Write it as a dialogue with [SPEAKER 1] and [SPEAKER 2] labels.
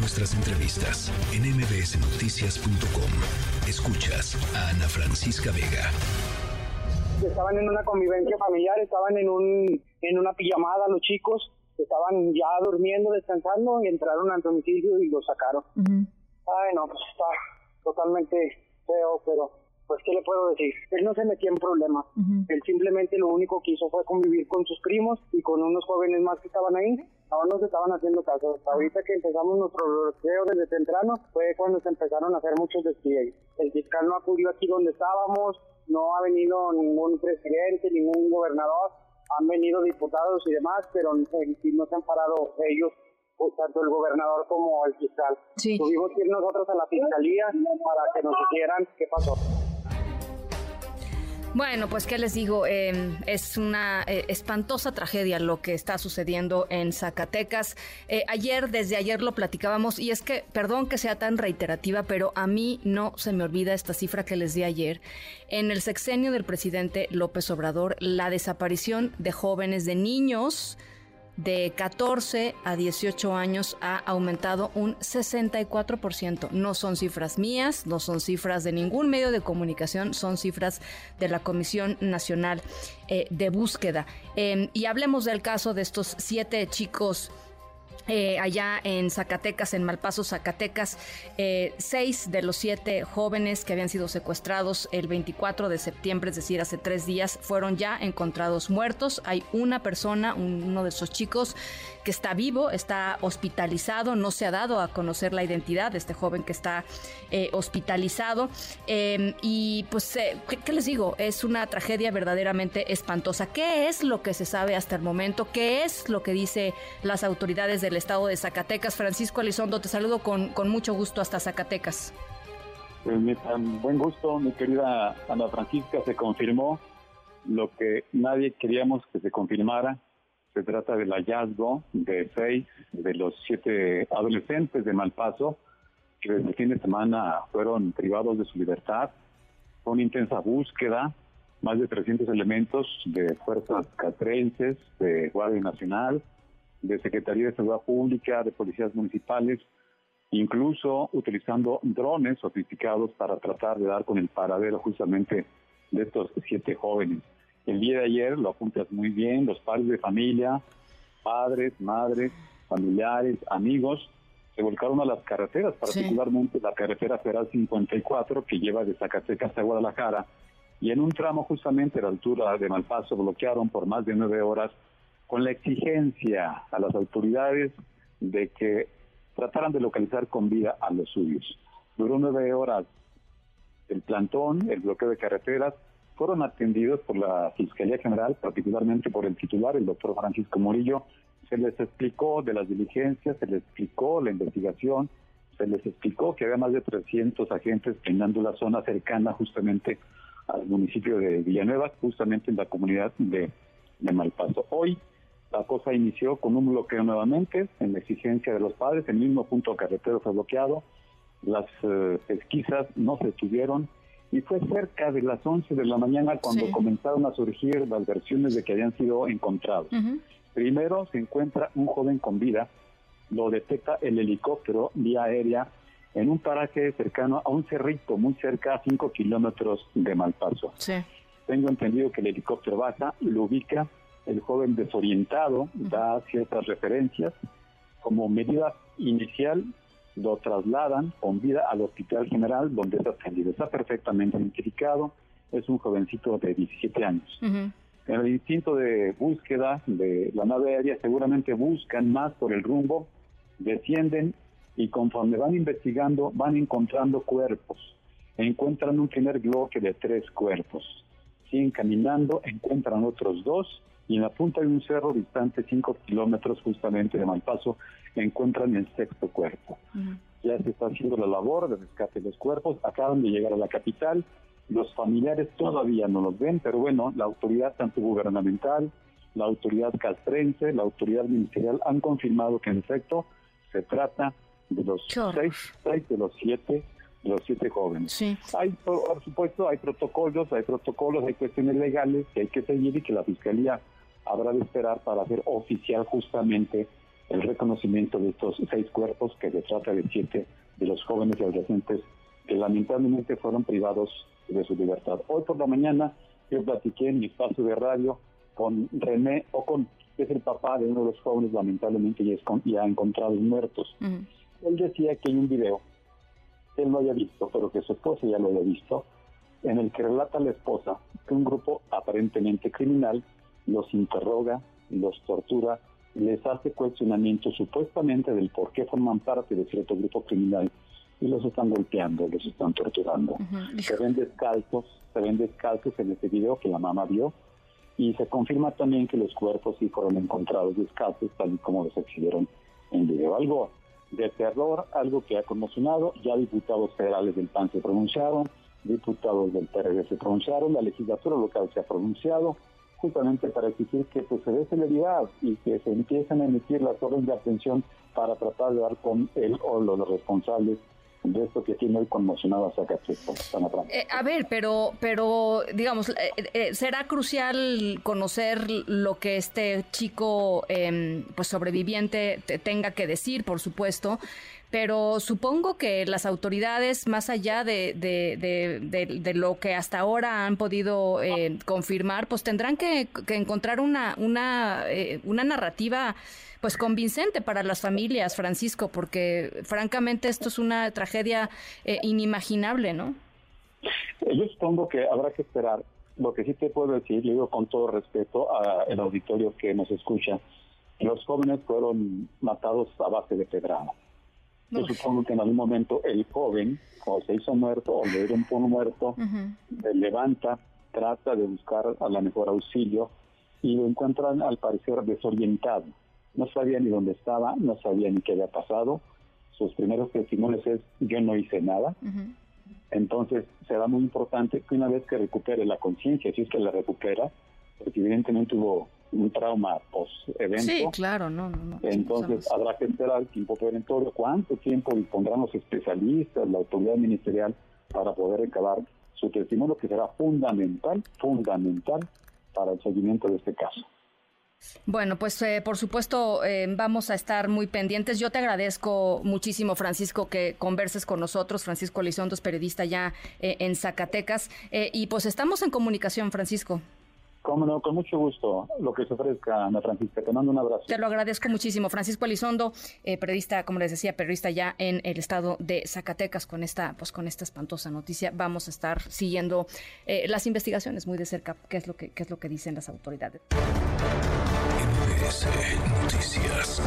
[SPEAKER 1] nuestras entrevistas en mbsnoticias.com. Escuchas a Ana Francisca Vega.
[SPEAKER 2] Estaban en una convivencia familiar, estaban en un en una pijamada los chicos, estaban ya durmiendo, descansando y entraron al domicilio y los sacaron. Ay, no, pues está totalmente feo, pero pues ¿qué le puedo decir? Él no se metía en problemas. Él simplemente lo único que hizo fue convivir con sus primos y con unos jóvenes más que estaban ahí. Ahora no se estaban haciendo caso. Ahorita que empezamos nuestro bloqueo desde temprano fue cuando se empezaron a hacer muchos despliegues. El fiscal no acudió aquí donde estábamos, no ha venido ningún presidente, ningún gobernador, han venido diputados y demás, pero no se han parado ellos pues, tanto el gobernador como el fiscal. Tuvimos que ir nosotros a la fiscalía para que nos dijeran qué pasó.
[SPEAKER 3] Bueno, pues qué les digo, em, es una eh, espantosa tragedia lo que está sucediendo en Zacatecas. Eh, ayer, desde ayer lo platicábamos y es que, perdón que sea tan reiterativa, pero a mí no se me olvida esta cifra que les di ayer. En el sexenio del presidente López Obrador, la desaparición de jóvenes, de niños, de 14 a 18 años ha aumentado un 64%. No son cifras mías, no son cifras de ningún medio de comunicación, son cifras de la Comisión Nacional eh, de Búsqueda. Em, y hablemos del caso de estos siete chicos eh, allá en Zacatecas, en Malpaso, Zacatecas, eh, seis de los siete jóvenes que habían sido secuestrados el 24 de septiembre, es decir, hace tres días, fueron ya encontrados muertos. Hay una persona, uno de esos chicos, que está vivo, está hospitalizado, no se ha dado a conocer la identidad de este joven que está eh, hospitalizado. Em, y pues, ¿qué, les digo? Es una tragedia verdaderamente espantosa. ¿Qué es lo que se sabe hasta el momento? ¿Qué es lo que dicen las autoridades del estado de Zacatecas. Francisco Elizondo, te saludo con, con mucho gusto hasta Zacatecas.
[SPEAKER 4] Pues buen gusto, mi querida Ana Francisca, se confirmó lo que nadie queríamos que se confirmara. Se trata del hallazgo de seis de los siete adolescentes de Malpaso que desde el fin de semana fueron privados de su libertad. Fue una intensa búsqueda, más de 300 elementos de fuerzas catrenses, de Guardia Nacional, de Secretaría de Seguridad Pública, de policías municipales, incluso utilizando drones sofisticados para tratar de dar con el paradero justamente de estos siete jóvenes. El día de ayer, lo apuntas muy bien, los padres de familia, padres, madres, familiares, amigos, se volcaron a las carreteras, particularmente la carretera federal 54 que lleva de Zacatecas a Guadalajara, y en un tramo justamente a la altura de Malpaso bloquearon por más de nueve horas con la exigencia a las autoridades de que trataran de localizar con vida a los suyos. Duró nueve horas el plantón, el bloqueo de carreteras, fueron atendidos por la Fiscalía General, particularmente por el titular, el doctor Francisco Murillo. Se les explicó de las diligencias, se les explicó la investigación, se les explicó que había más de 300 agentes peinando la zona cercana justamente al municipio de Villanueva, justamente en la comunidad de, de Malpaso. Hoy la cosa inició con un bloqueo nuevamente en la exigencia de los padres, el mismo punto carretero fue bloqueado, las eh, pesquisas no se tuvieron y fue cerca de las 11 de la mañana cuando comenzaron a surgir las versiones de que habían sido encontrados. Primero se encuentra un joven con vida, lo detecta el helicóptero vía aérea en un paraje cercano a un cerrito muy cerca a 5 kilómetros de Malpaso. Tengo entendido que el helicóptero baja, lo ubica el joven desorientado da ciertas referencias. Como medida inicial, lo trasladan con vida al Hospital General, donde es atendido. Está perfectamente identificado, es un jovencito de 17 años. En el instinto de búsqueda de la nave aérea, seguramente buscan más por el rumbo, descienden y conforme van investigando, van encontrando cuerpos. Encuentran un primer bloque de tres cuerpos. Siguen caminando, encuentran otros dos y en la punta de un cerro distante 5 kilómetros justamente de Malpaso encuentran el sexto cuerpo. Ya se está haciendo la labor de rescate de los cuerpos, acaban de llegar a la capital, los familiares todavía no los ven, pero bueno, la autoridad tanto gubernamental, la autoridad castrense, la autoridad ministerial han confirmado que en efecto se trata de los seis, seis de los siete de los siete jóvenes. Hay, por supuesto, hay protocolos, hay protocolos, hay cuestiones legales que hay que seguir y que la Fiscalía habrá de esperar para hacer oficial justamente el reconocimiento de estos seis cuerpos, que se trata de siete de los jóvenes y adolescentes que lamentablemente fueron privados de su libertad. Hoy por la mañana yo platiqué en mi espacio de radio con René Ocon, que es el papá de uno de los jóvenes lamentablemente ya, ha encontrado muertos. Él decía que hay un video, él lo había visto, pero que su esposa ya lo había visto, en el que relata a la esposa que un grupo aparentemente criminal los interroga, los tortura, les hace cuestionamiento supuestamente del por qué forman parte de cierto grupo criminal y los están golpeando, los están torturando. Se ven descalzos, se ven descalzos en este video que la mamá vio y se confirma también que los cuerpos sí fueron encontrados descalzos, tal y como los exhibieron en video. Algo de terror, algo que ha conmocionado, ya diputados federales del PAN se pronunciaron, diputados del PRD se pronunciaron, la legislatura local se ha pronunciado, justamente para exigir que pues, se dé celeridad y que se empiecen a emitir las órdenes de atención para tratar de dar con él o los responsables de esto que tiene hoy conmocionado a Zacatecas.
[SPEAKER 3] Eh, a ver, pero, pero digamos, eh, eh, será crucial conocer lo que este chico, em, pues sobreviviente, tenga que decir, por supuesto, pero supongo que las autoridades, más allá de, de, lo que hasta ahora han podido eh, confirmar, pues tendrán que, encontrar una, una, eh, una narrativa pues convincente para las familias, Francisco, porque francamente esto es una tragedia eh, inimaginable, ¿no?
[SPEAKER 4] Yo supongo que habrá que esperar. Lo que sí te puedo decir, digo con todo respeto al auditorio que nos escucha, los jóvenes fueron matados a base de pedrada. Yo supongo que en algún momento el joven, o se hizo muerto, o le dieron por muerto, se levanta, trata de buscar a la mejor auxilio y lo encuentran al parecer desorientado. No sabía ni dónde estaba, no sabía ni qué había pasado. Sus primeros testimonios es yo no hice nada. Entonces será muy importante que una vez que recupere la conciencia, si es que la recupera, porque evidentemente hubo un trauma post-evento.
[SPEAKER 3] Sí, claro, no,
[SPEAKER 4] Entonces habrá que esperar el tiempo perentorio, cuánto tiempo dispondrán los especialistas, la autoridad ministerial, para poder acabar su testimonio, que será fundamental, fundamental para el seguimiento de este caso.
[SPEAKER 3] Bueno, pues eh, por supuesto eh, vamos a estar muy pendientes. Yo te agradezco muchísimo, Francisco, que converses con nosotros. Francisco Elizondo es periodista ya eh, en Zacatecas. y pues estamos en comunicación, Francisco.
[SPEAKER 4] Cómo no, con mucho gusto. Lo que se ofrezca, Ana Francisca. Te mando un abrazo.
[SPEAKER 3] Te lo agradezco muchísimo. Francisco Elizondo, eh, periodista, como les decía, periodista ya en el estado de Zacatecas con esta, pues con esta espantosa noticia. Vamos a estar siguiendo eh, las investigaciones muy de cerca, qué es lo que, qué es lo que dicen las autoridades.
[SPEAKER 1] Noticias.